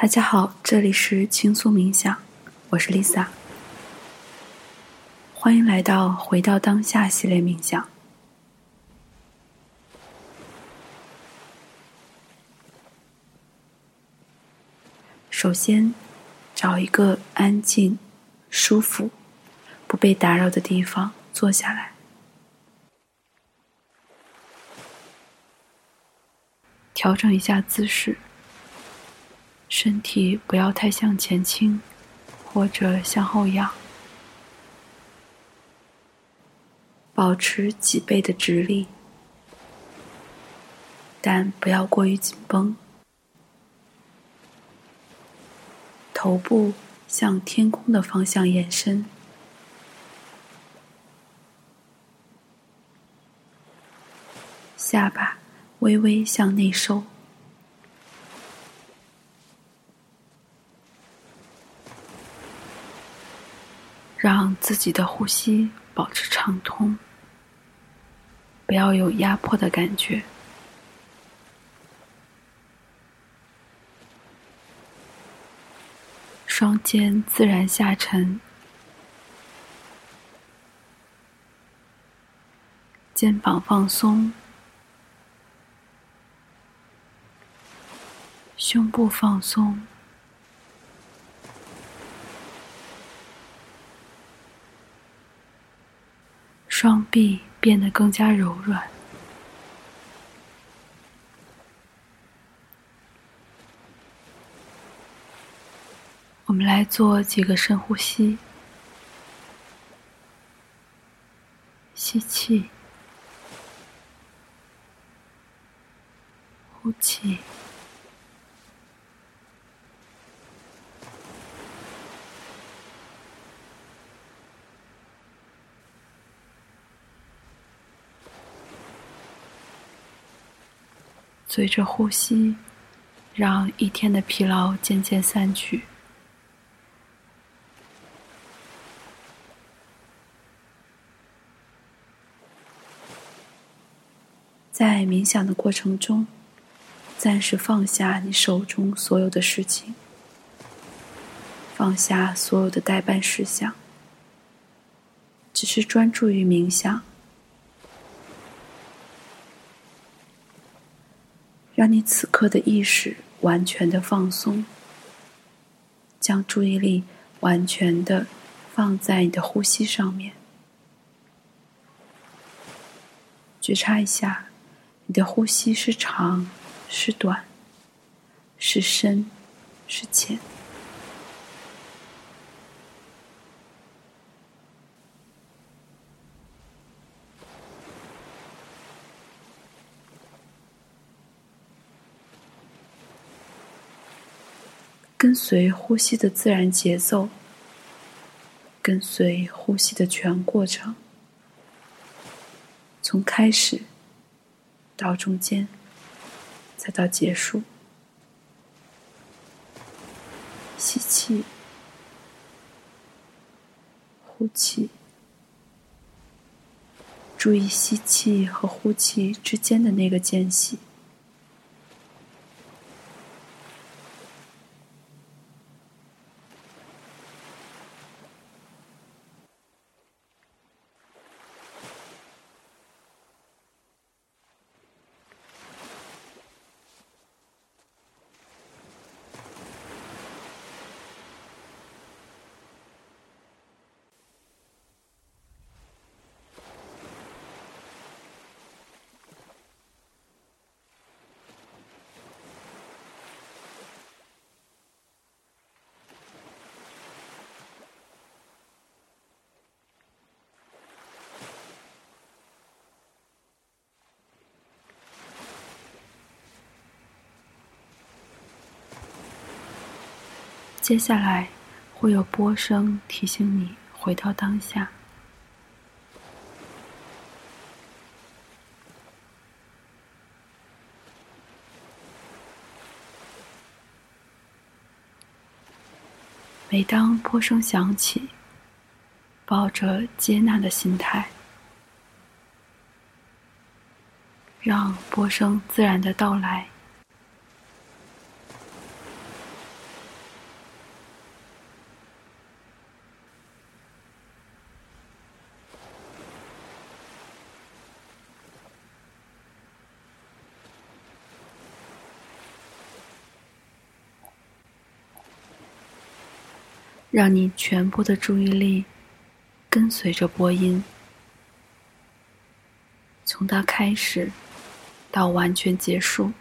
大家好，这里是轻松冥想，我是 Lisa，欢迎来到回到当下系列冥想。首先，找一个安静、舒服、不被打扰的地方坐下来，调整一下姿势。身体不要太向前倾，或者向后仰，保持脊背的直立，但不要过于紧绷。头部向天空的方向延伸，下巴微微向内收。让自己的呼吸保持畅通，不要有压迫的感觉。双肩自然下沉，肩膀放松，胸部放松。双臂变得更加柔软。我们来做几个深呼吸：吸气，呼气。随着呼吸，让一天的疲劳渐渐散去。在冥想的过程中，暂时放下你手中所有的事情，放下所有的待办事项，只是专注于冥想。让你此刻的意识完全的放松，将注意力完全的放在你的呼吸上面，觉察一下你的呼吸是长是短，是深是浅。跟随呼吸的自然节奏，跟随呼吸的全过程，从开始到中间，再到结束。吸气，呼气，注意吸气和呼气之间的那个间隙。接下来会有波声提醒你回到当下。每当波声响起，抱着接纳的心态，让波声自然的到来。让你全部的注意力跟随着播音，从它开始到完全结束。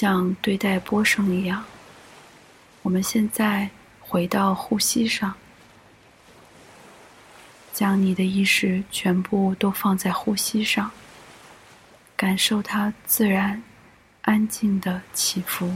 像对待波声一样，我们现在回到呼吸上，将你的意识全部都放在呼吸上，感受它自然、安静的起伏。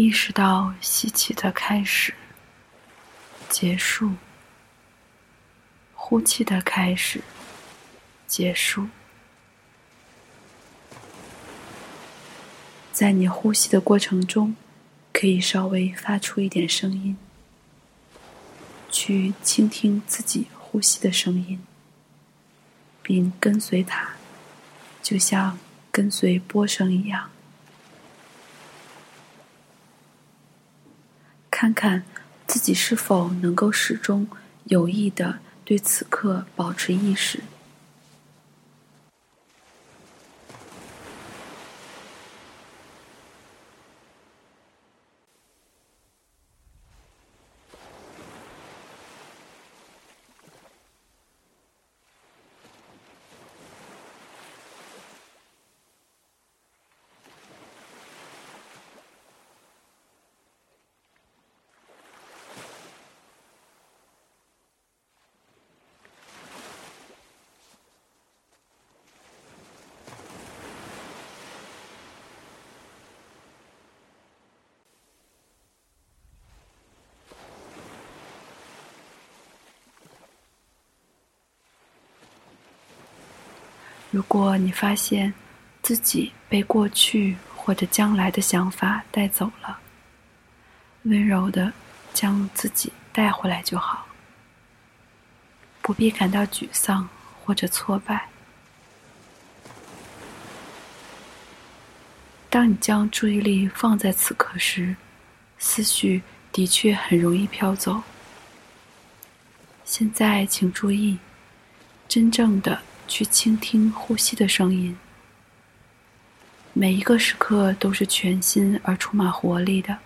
意识到吸气的开始、结束，呼气的开始、结束。在你呼吸的过程中，可以稍微发出一点声音，去倾听自己呼吸的声音，并跟随它，就像跟随波声一样。看看自己是否能够始终有意的对此刻保持意识。如果你发现自己被过去或者将来的想法带走了，温柔的将自己带回来就好，不必感到沮丧或者挫败。当你将注意力放在此刻时，思绪的确很容易飘走。现在，请注意，真正的。去倾听呼吸的声音，每一个时刻都是全新而充满活力的。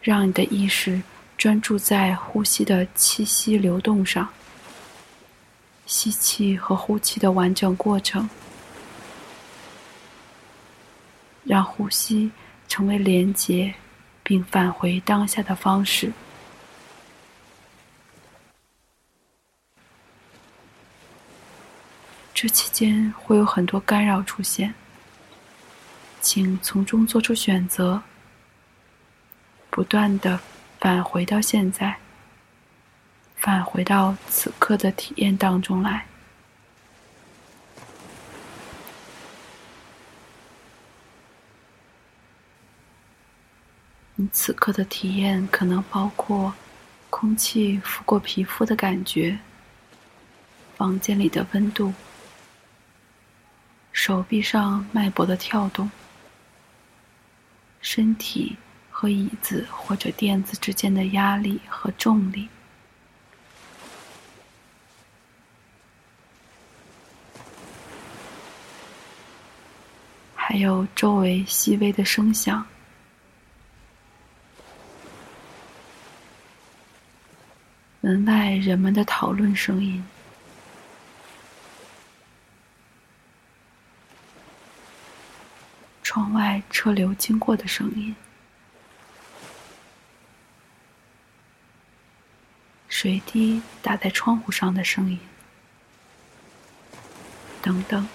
让你的意识专注在呼吸的气息流动上，吸气和呼气的完整过程，让呼吸成为连接并返回当下的方式。这期间会有很多干扰出现，请从中做出选择，不断的返回到现在，返回到此刻的体验当中来。你此刻的体验可能包括空气拂过皮肤的感觉，房间里的温度。手臂上脉搏的跳动，身体和椅子或者垫子之间的压力和重力，还有周围细微的声响，门外人们的讨论声音。窗外车流经过的声音，水滴打在窗户上的声音，等等。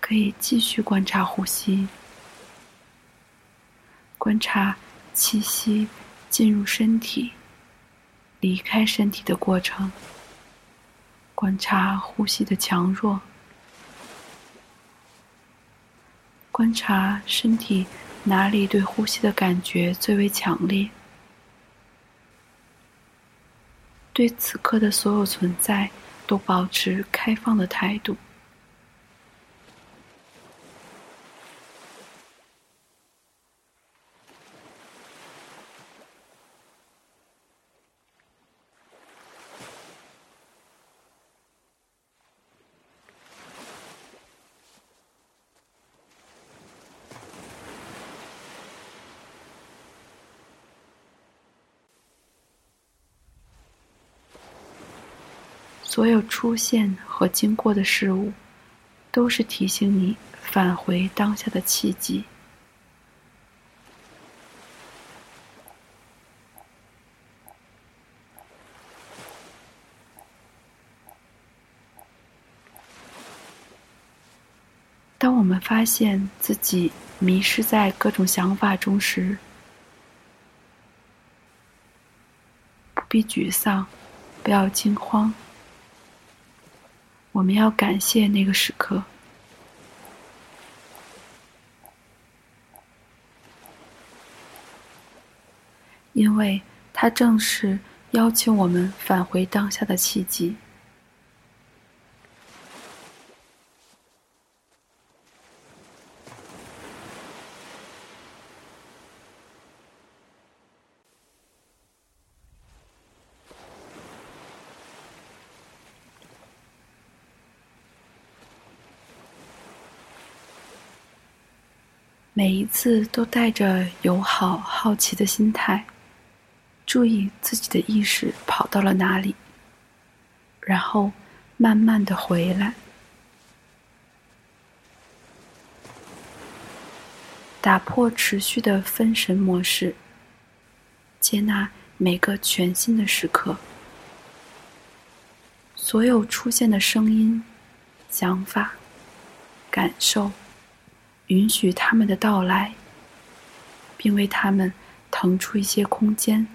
可以继续观察呼吸，观察气息进入身体、离开身体的过程，观察呼吸的强弱，观察身体哪里对呼吸的感觉最为强烈，对此刻的所有存在都保持开放的态度。所有出现和经过的事物，都是提醒你返回当下的契机。当我们发现自己迷失在各种想法中时，不必沮丧，不要惊慌。我们要感谢那个时刻，因为它正是邀请我们返回当下的契机。每一次都带着友好、好奇的心态，注意自己的意识跑到了哪里，然后慢慢的回来，打破持续的分神模式，接纳每个全新的时刻，所有出现的声音、想法、感受。允许他们的到来，并为他们腾出一些空间。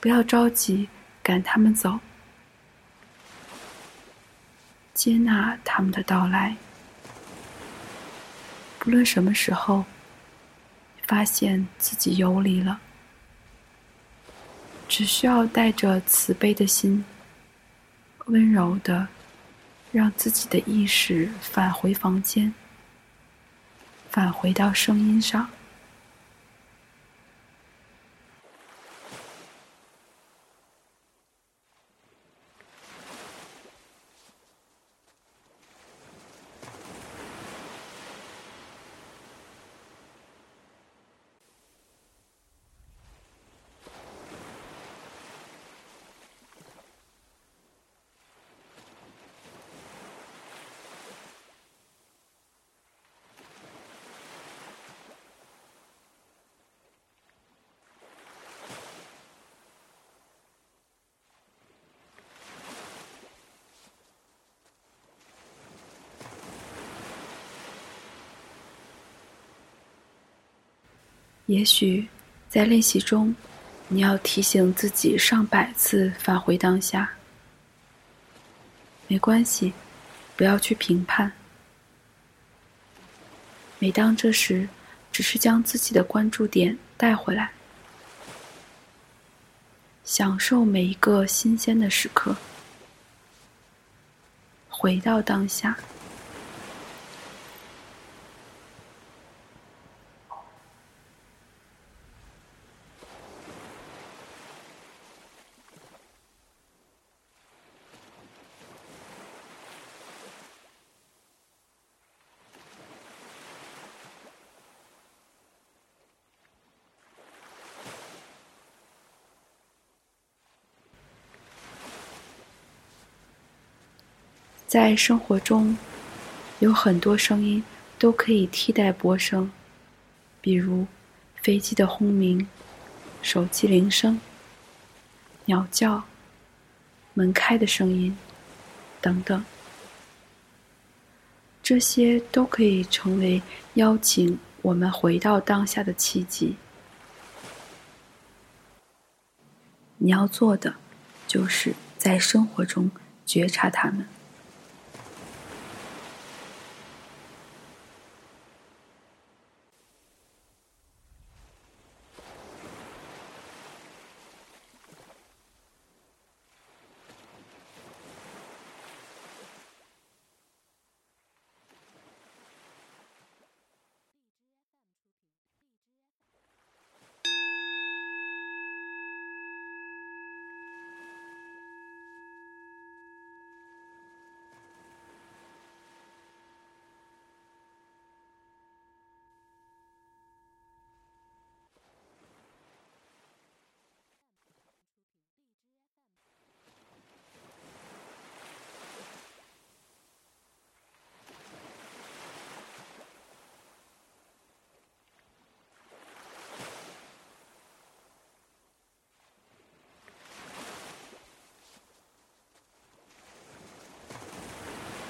不要着急赶他们走，接纳他们的到来。不论什么时候发现自己游离了，只需要带着慈悲的心，温柔的让自己的意识返回房间。返回到声音上。也许，在练习中，你要提醒自己上百次返回当下。没关系，不要去评判。每当这时，只是将自己的关注点带回来，享受每一个新鲜的时刻，回到当下。在生活中，有很多声音都可以替代波声，比如飞机的轰鸣、手机铃声、鸟叫、门开的声音等等。这些都可以成为邀请我们回到当下的契机。你要做的，就是在生活中觉察它们。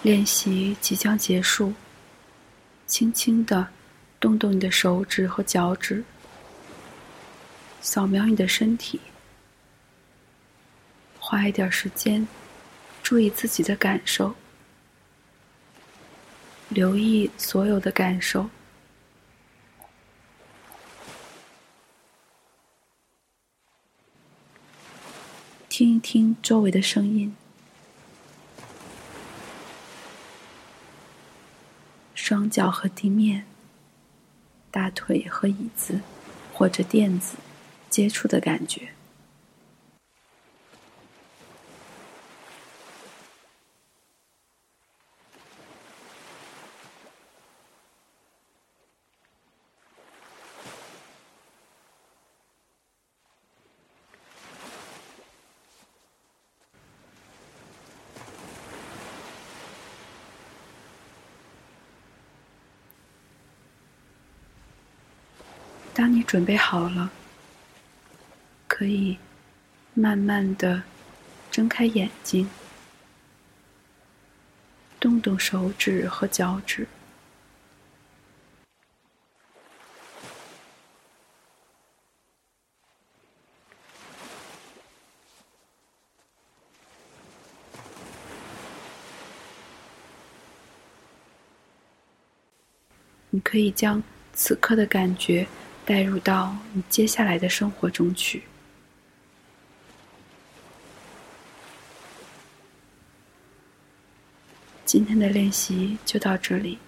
练习即将结束，轻轻的动动你的手指和脚趾，扫描你的身体，花一点时间，注意自己的感受，留意所有的感受，听一听周围的声音。双脚和地面、大腿和椅子或者垫子接触的感觉。当你准备好了，可以慢慢的睁开眼睛，动动手指和脚趾。你可以将此刻的感觉。带入到你接下来的生活中去。今天的练习就到这里。